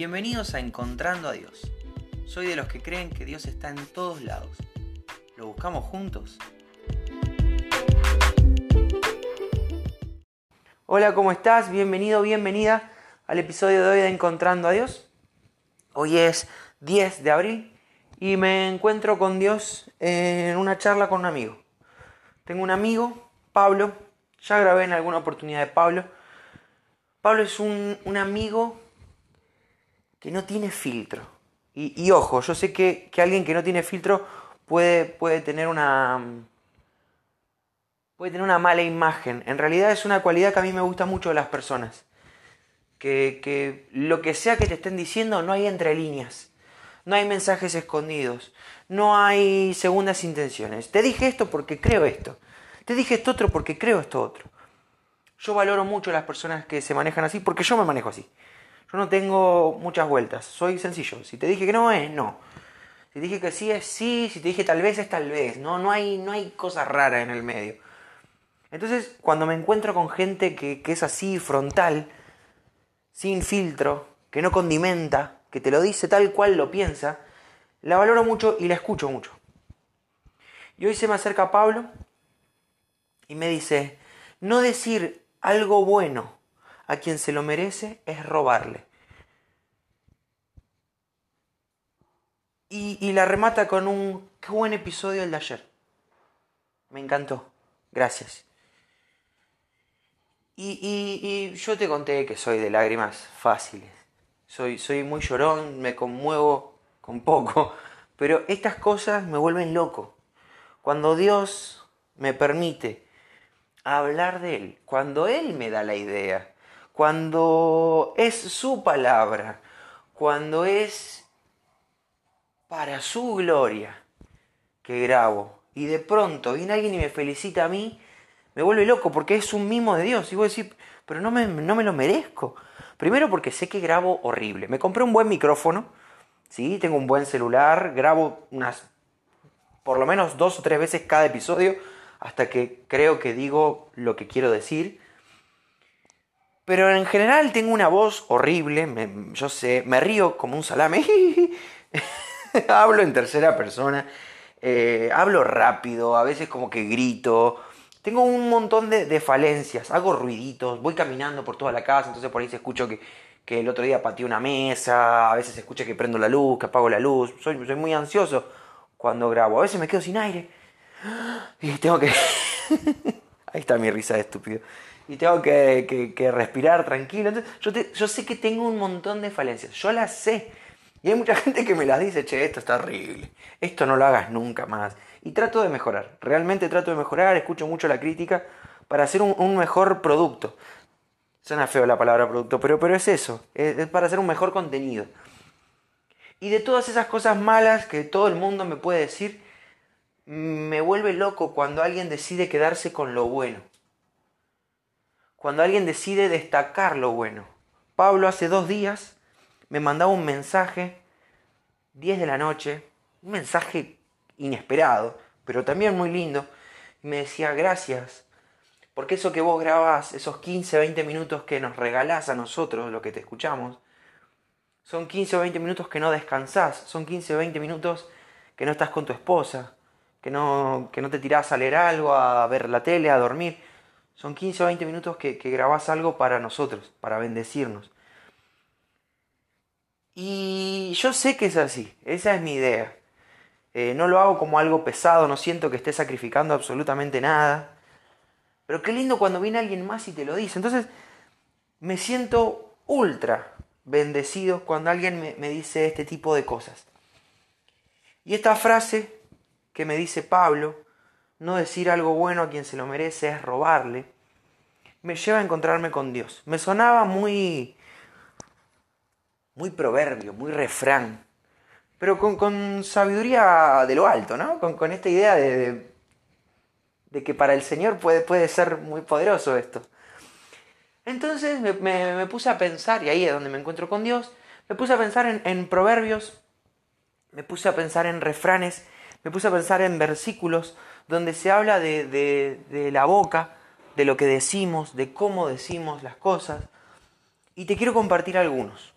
Bienvenidos a Encontrando a Dios. Soy de los que creen que Dios está en todos lados. ¿Lo buscamos juntos? Hola, ¿cómo estás? Bienvenido, bienvenida al episodio de hoy de Encontrando a Dios. Hoy es 10 de abril y me encuentro con Dios en una charla con un amigo. Tengo un amigo, Pablo, ya grabé en alguna oportunidad de Pablo. Pablo es un, un amigo que no tiene filtro. Y, ojo, yo sé que, alguien que no tiene filtro puede, puede tener una. puede tener una mala imagen. En realidad es una cualidad que a mí me gusta mucho de las personas. Que, que lo que sea que te estén diciendo no hay entre líneas. No hay mensajes escondidos. No hay segundas intenciones. Te dije esto porque creo esto. Te dije esto otro porque creo esto otro. Yo valoro mucho a las personas que se manejan así porque yo me manejo así. Yo no tengo muchas vueltas, soy sencillo. Si te dije que no es, no. Si te dije que sí es sí, si te dije tal vez es tal vez. No, no hay, no hay cosa rara en el medio. Entonces, cuando me encuentro con gente que, que es así, frontal, sin filtro, que no condimenta, que te lo dice tal cual lo piensa, la valoro mucho y la escucho mucho. Y hoy se me acerca Pablo y me dice, no decir algo bueno a quien se lo merece es robarle. Y, la remata con un qué buen episodio el de ayer. Me encantó. Gracias. Y, yo te conté que soy de lágrimas fáciles. Soy, soy muy llorón, me conmuevo con poco. Pero estas cosas me vuelven loco. Cuando Dios me permite hablar de Él, cuando Él me da la idea, cuando es su palabra, cuando es para su gloria que grabo y de pronto viene alguien y me felicita a mí, me vuelve loco porque es un mimo de Dios. Y voy a decir, pero no me, no me lo merezco. Primero porque sé que grabo horrible. Me compré un buen micrófono, ¿sí? tengo un buen celular, grabo unas por lo menos dos o tres veces cada episodio hasta que creo que digo lo que quiero decir. Pero en general tengo una voz horrible, yo sé, me río como un salame, hablo en tercera persona, eh, hablo rápido, a veces como que grito, tengo un montón de, falencias, hago ruiditos, voy caminando por toda la casa, entonces por ahí se escucho que, el otro día pateé una mesa, a veces se escucha que prendo la luz, que apago la luz, soy, muy ansioso cuando grabo, a veces me quedo sin aire y tengo que... ahí está mi risa de estúpido y tengo que, respirar tranquilo. yo, yo sé que tengo un montón de falencias, yo las sé. Y hay mucha gente que me las dice, che, esto está horrible, esto no lo hagas nunca más. Y trato de mejorar, realmente trato de mejorar, escucho mucho la crítica para hacer un, mejor producto. Suena feo la palabra producto, pero, pero es eso, es para hacer un mejor contenido. Y de todas esas cosas malas que todo el mundo me puede decir, me vuelve loco cuando alguien decide quedarse con lo bueno cuando alguien decide destacar lo bueno. Pablo hace dos días me mandaba un mensaje, 10 de la noche, un mensaje inesperado, pero también muy lindo, y me decía gracias, porque eso que vos grabás, esos 15, 20 minutos que nos regalás a nosotros, lo que te escuchamos, son 15 o 20 minutos que no descansás, son 15 o 20 minutos que no estás con tu esposa, que no, que no te tirás a leer algo, a ver la tele, a dormir. Son 15 o 20 minutos que, que grabás algo para nosotros, para bendecirnos. Y yo sé que es así, esa es mi idea. Eh, no lo hago como algo pesado, no siento que esté sacrificando absolutamente nada. Pero qué lindo cuando viene alguien más y te lo dice. Entonces me siento ultra bendecido cuando alguien me, me dice este tipo de cosas. Y esta frase que me dice Pablo, no decir algo bueno a quien se lo merece es robarle, me lleva a encontrarme con Dios. Me sonaba muy, muy proverbio, muy refrán, pero con, sabiduría de lo alto, ¿no? Con, esta idea de, de, que para el Señor puede, puede ser muy poderoso esto. Entonces me, puse a pensar, y ahí es donde me encuentro con Dios, me puse a pensar en, en proverbios, me puse a pensar en refranes, me puse a pensar en versículos donde se habla de, la boca, de lo que decimos, de cómo decimos las cosas. Y te quiero compartir algunos.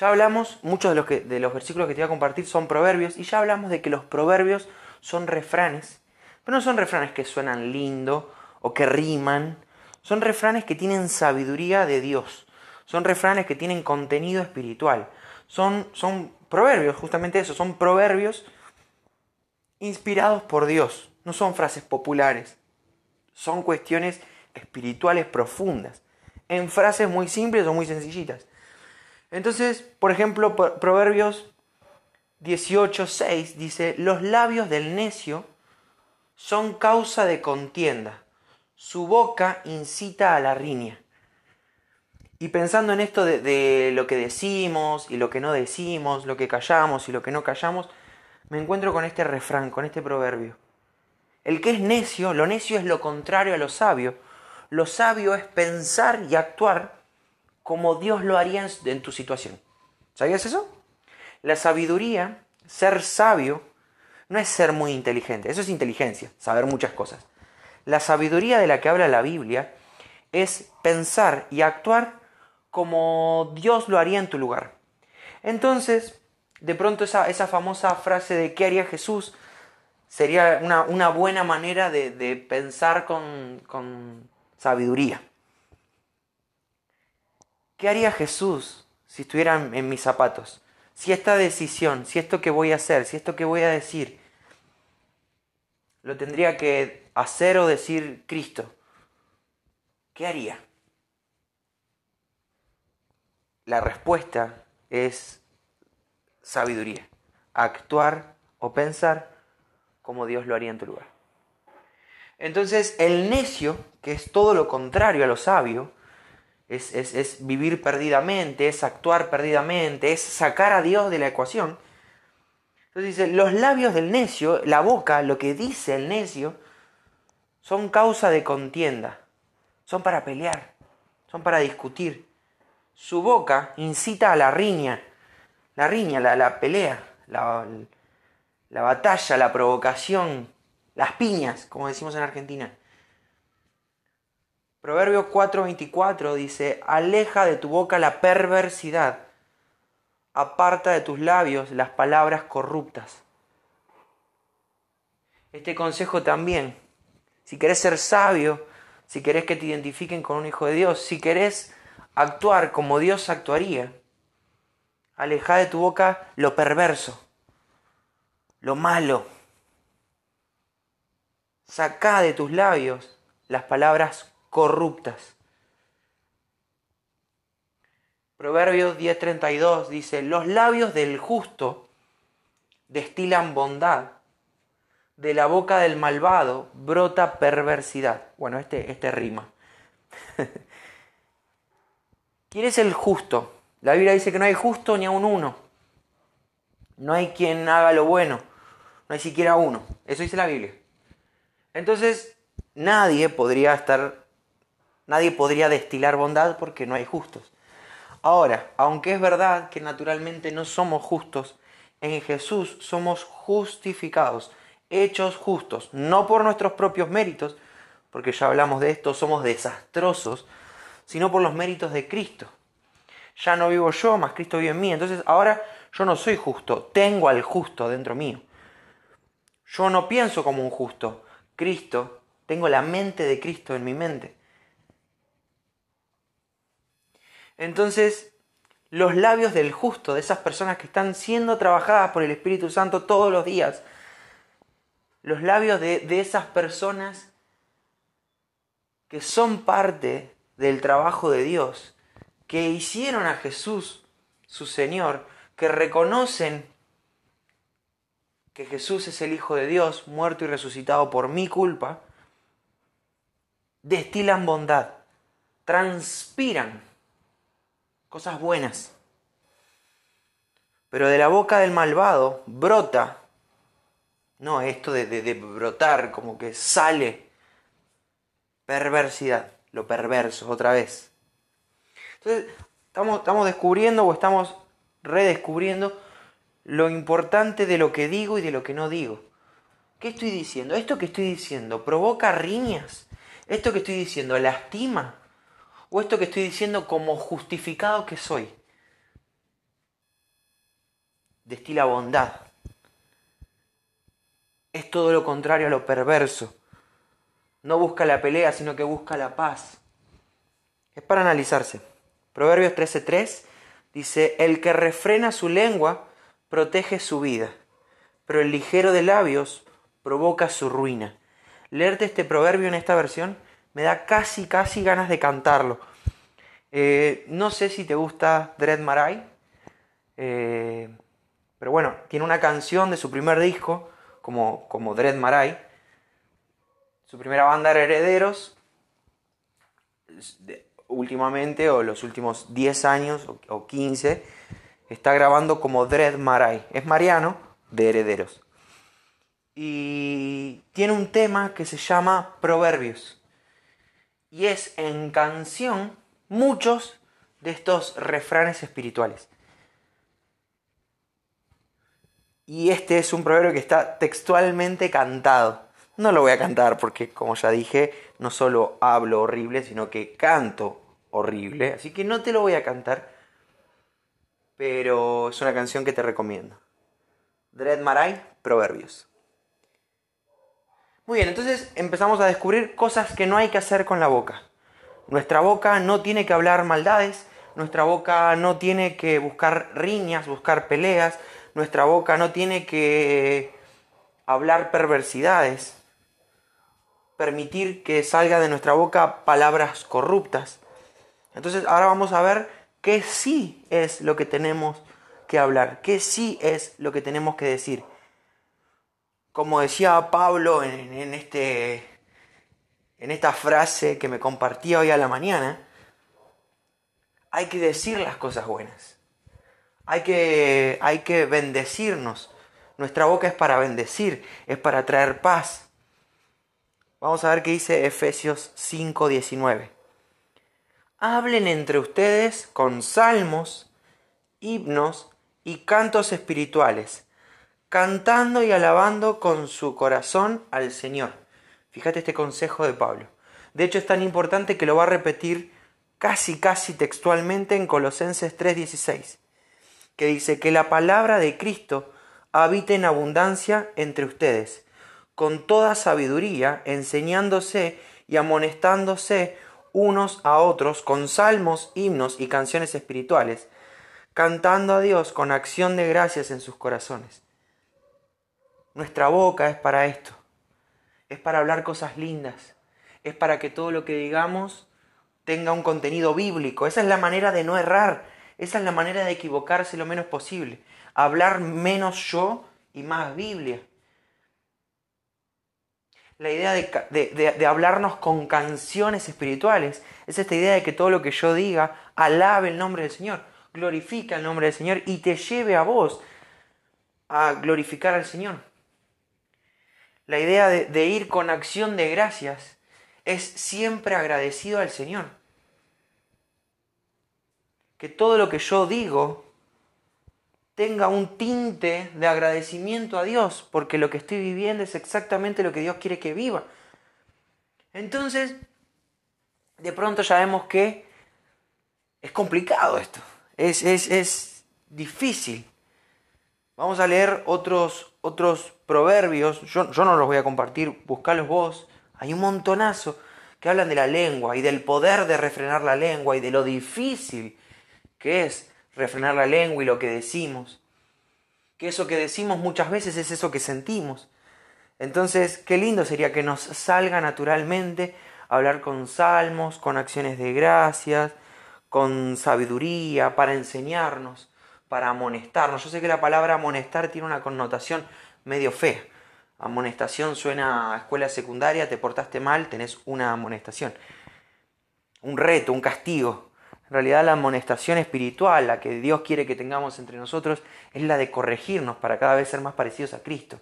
Ya hablamos, muchos de los, que, de los versículos que te voy a compartir son proverbios, y ya hablamos de que los proverbios son refranes, pero no son refranes que suenan lindo o que riman, son refranes que tienen sabiduría de Dios, son refranes que tienen contenido espiritual, son, son proverbios, justamente eso, son proverbios inspirados por Dios, no son frases populares, son cuestiones espirituales profundas, en frases muy simples o muy sencillitas. Entonces, por ejemplo, Proverbios 18.6 dice, los labios del necio son causa de contienda, su boca incita a la riña. Y pensando en esto de, lo que decimos y lo que no decimos, lo que callamos y lo que no callamos, me encuentro con este refrán, con este proverbio. El que es necio, lo necio es lo contrario a lo sabio. Lo sabio es pensar y actuar como Dios lo haría en tu situación. ¿Sabías eso? La sabiduría, ser sabio, no es ser muy inteligente, eso es inteligencia, saber muchas cosas. La sabiduría de la que habla la Biblia es pensar y actuar como Dios lo haría en tu lugar. Entonces, de pronto esa, famosa frase de ¿qué haría Jesús? sería una, buena manera de, pensar con sabiduría. ¿Qué haría Jesús si estuviera en mis zapatos? Si esta decisión, si esto que voy a hacer, si esto que voy a decir, lo tendría que hacer o decir Cristo, ¿qué haría? La respuesta es sabiduría. Actuar o pensar como Dios lo haría en tu lugar. Entonces, el necio, que es todo lo contrario a lo sabio, es, es, vivir perdidamente, es actuar perdidamente, es sacar a Dios de la ecuación. Entonces dice, los labios del necio, la boca, lo que dice el necio, son causa de contienda, son para pelear, son para discutir. Su boca incita a la riña, la riña, la, la pelea, la, la batalla, la provocación, las piñas, como decimos en Argentina. Proverbio 4:24 dice, aleja de tu boca la perversidad, aparta de tus labios las palabras corruptas. Este consejo también, si querés ser sabio, si querés que te identifiquen con un hijo de Dios, si querés actuar como Dios actuaría, aleja de tu boca lo perverso lo malo. Saca de tus labios las palabras corruptas. Proverbios 10:32 dice, los labios del justo destilan bondad, de la boca del malvado brota perversidad. Bueno, este, este rima. ¿Quién es el justo? La Biblia dice que no hay justo ni a un uno. No hay quien haga lo bueno. No hay siquiera uno. Eso dice la Biblia. Entonces, nadie podría estar, nadie podría destilar bondad porque no hay justos. Ahora, aunque es verdad que naturalmente no somos justos, en Jesús somos justificados, hechos justos, no por nuestros propios méritos, porque ya hablamos de esto, somos desastrosos, sino por los méritos de Cristo. Ya no vivo yo, más Cristo vive en mí. Entonces ahora yo no soy justo, tengo al justo dentro mío. Yo no pienso como un justo. Cristo, tengo la mente de Cristo en mi mente. Entonces, los labios del justo, de esas personas que están siendo trabajadas por el Espíritu Santo todos los días, los labios de, esas personas que son parte del trabajo de Dios, que hicieron a Jesús su Señor, que reconocen que Jesús es el Hijo de Dios, muerto y resucitado por mi culpa, destilan bondad, transpiran cosas buenas. Pero de la boca del malvado brota, no esto de, de, brotar, como que sale perversidad, lo perverso, otra vez. Entonces, estamos, estamos descubriendo o estamos redescubriendo lo importante de lo que digo y de lo que no digo. ¿Qué estoy diciendo? ¿Esto que estoy diciendo provoca riñas? ¿Esto que estoy diciendo lastima? ¿O esto que estoy diciendo como justificado que soy? destila bondad. Es todo lo contrario a lo perverso. No busca la pelea, sino que busca la paz. Es para analizarse. Proverbios 13:3 dice, el que refrena su lengua protege su vida, pero el ligero de labios provoca su ruina. Leerte este proverbio en esta versión me da casi, casi ganas de cantarlo. Eh, no sé si te gusta Dread Marai, eh, pero bueno, tiene una canción de su primer disco, como, como Dread Marai. Su primera banda era Herederos. últimamente, o los últimos 10 años o 15, está grabando como Dread Marai. Es Mariano de Herederos. Y tiene un tema que se llama Proverbios. Y es en canción muchos de estos refranes espirituales. Y este es un proverbio que está textualmente cantado. No lo voy a cantar porque, como ya dije, no solo hablo horrible, sino que canto horrible. Así que no te lo voy a cantar. Pero es una canción que te recomiendo. Dread Marai, Proverbios. Muy bien, entonces empezamos a descubrir cosas que no hay que hacer con la boca. Nuestra boca no tiene que hablar maldades, nuestra boca no tiene que buscar riñas, buscar peleas, nuestra boca no tiene que hablar perversidades, permitir que salga de nuestra boca palabras corruptas. Entonces ahora vamos a ver qué sí es lo que tenemos que hablar, qué sí es lo que tenemos que decir. Como decía Pablo este en esta frase que me compartía hoy a la mañana, hay que decir las cosas buenas. Hay que, hay que bendecirnos. Nuestra boca es para bendecir, es para traer paz. Vamos a ver qué dice Efesios 5:19. Hablen entre ustedes con salmos, himnos y cantos espirituales, cantando y alabando con su corazón al Señor Fíjate este consejo de Pablo. De hecho es tan importante que lo va a repetir casi, casi textualmente en Colosenses 3:16, que dice que la palabra de Cristo habite en abundancia entre ustedes, con toda sabiduría, enseñándose y amonestándose unos a otros con salmos, himnos y canciones espirituales, cantando a Dios con acción de gracias en sus corazones. Nuestra boca es para esto es para hablar cosas lindas, es para que todo lo que digamos tenga un contenido bíblico. Esa es la manera de no errar, esa es la manera de equivocarse lo menos posible. Hablar menos yo y más Biblia. La idea de, hablarnos con canciones espirituales es esta idea de que todo lo que yo diga alabe el nombre del Señor, glorifica el nombre del Señor y te lleve a vos a glorificar al Señor. La idea de, ir con acción de gracias es siempre agradecido al Señor. Que todo lo que yo digo tenga un tinte de agradecimiento a Dios, porque lo que estoy viviendo es exactamente lo que Dios quiere que viva. Entonces, de pronto ya vemos que es complicado esto, es, es, es difícil. Vamos a leer otros, otros proverbios, yo, no los voy a compartir, buscalos vos, hay un montonazo que hablan de la lengua y del poder de refrenar la lengua y de lo difícil que es refrenar la lengua y lo que decimos. Que eso que decimos muchas veces es eso que sentimos. Entonces, qué lindo sería que nos salga naturalmente hablar con salmos, con acciones de gracias, con sabiduría, para enseñarnos, para amonestarnos. Yo sé que la palabra amonestar tiene una connotación medio fe. Amonestación suena a escuela secundaria, te portaste mal, tenés una amonestación. Un reto, un castigo. En realidad la amonestación espiritual, la que Dios quiere que tengamos entre nosotros, es la de corregirnos para cada vez ser más parecidos a Cristo.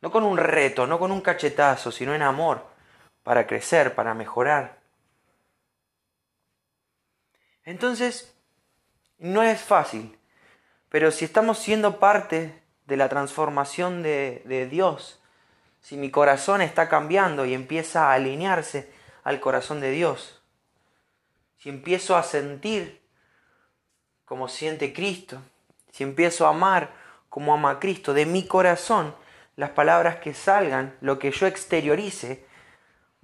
No con un reto, no con un cachetazo, sino en amor, para crecer, para mejorar. Entonces, no es fácil, pero si estamos siendo parte de la transformación de, Dios, si mi corazón está cambiando y empieza a alinearse al corazón de Dios, si empiezo a sentir como siente Cristo, si empiezo a amar como ama a Cristo, de mi corazón, las palabras que salgan, lo que yo exteriorice,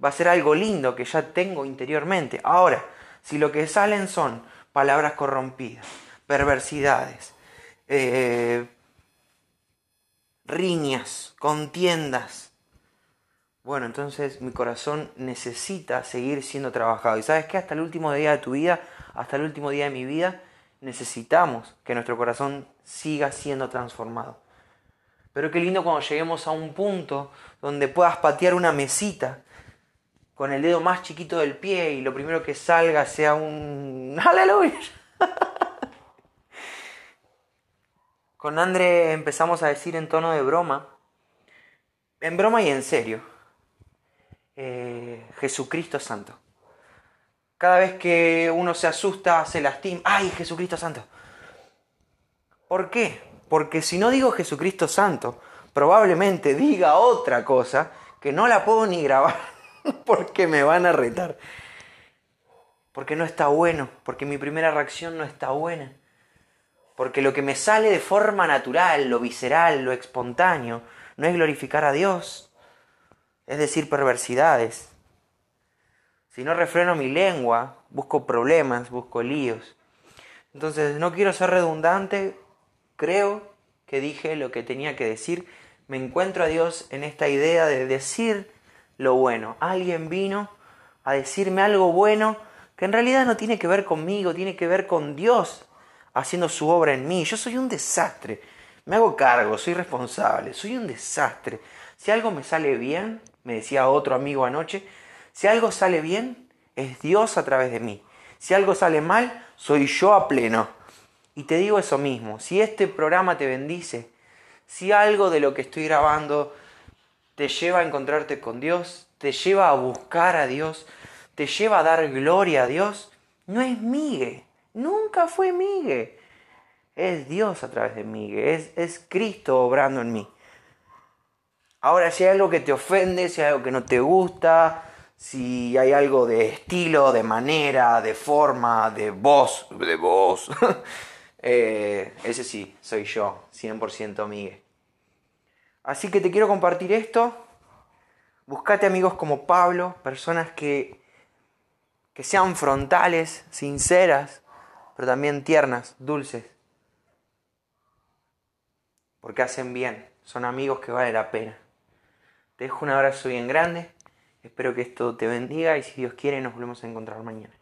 va a ser algo lindo que ya tengo interiormente. Ahora, si lo que salen son palabras corrompidas, perversidades, eh, riñas, contiendas, bueno, entonces mi corazón necesita seguir siendo trabajado. Y sabes que hasta el último día de tu vida, hasta el último día de mi vida, necesitamos que nuestro corazón siga siendo transformado. Pero qué lindo cuando lleguemos a un punto donde puedas patear una mesita con el dedo más chiquito del pie y lo primero que salga sea un aleluya. Con André empezamos a decir en tono de broma, en broma y en serio eh, Jesucristo Santo. Cada vez que uno se asusta, se lastima, ¡ay, Jesucristo Santo! ¿Por qué? Porque si no digo Jesucristo Santo, probablemente diga otra cosa que no la puedo ni grabar porque me van a retar. Porque no está bueno, porque mi primera reacción no está buena. Porque lo que me sale de forma natural, lo visceral, lo espontáneo, no es glorificar a Dios, es decir, perversidades. Si no refreno mi lengua, busco problemas, busco líos. Entonces, no quiero ser redundante, creo que dije lo que tenía que decir. Me encuentro a Dios en esta idea de decir lo bueno. Alguien vino a decirme algo bueno que en realidad no tiene que ver conmigo, tiene que ver con Dios haciendo su obra en mí. Yo soy un desastre. Me hago cargo, soy responsable, soy un desastre. Si algo me sale bien, me decía otro amigo anoche, si algo sale bien, es Dios a través de mí. Si algo sale mal, soy yo a pleno. Y te digo eso mismo, si este programa te bendice, si algo de lo que estoy grabando te lleva a encontrarte con Dios, te lleva a buscar a Dios, te lleva a dar gloria a Dios, no es Migue, nunca fue Migue. Es Dios a través de Migue, es, es Cristo obrando en mí. Ahora, si hay algo que te ofende, si hay algo que no te gusta, si hay algo de estilo, de manera, de forma, de voz, de voz, eh, ese sí, soy yo, 100% Miguel. Así que te quiero compartir esto. Buscate amigos como Pablo, personas que, que sean frontales, sinceras, pero también tiernas, dulces. Porque hacen bien, son amigos que vale la pena. Te dejo un abrazo bien grande. Espero que esto te bendiga y si Dios quiere nos volvemos a encontrar mañana.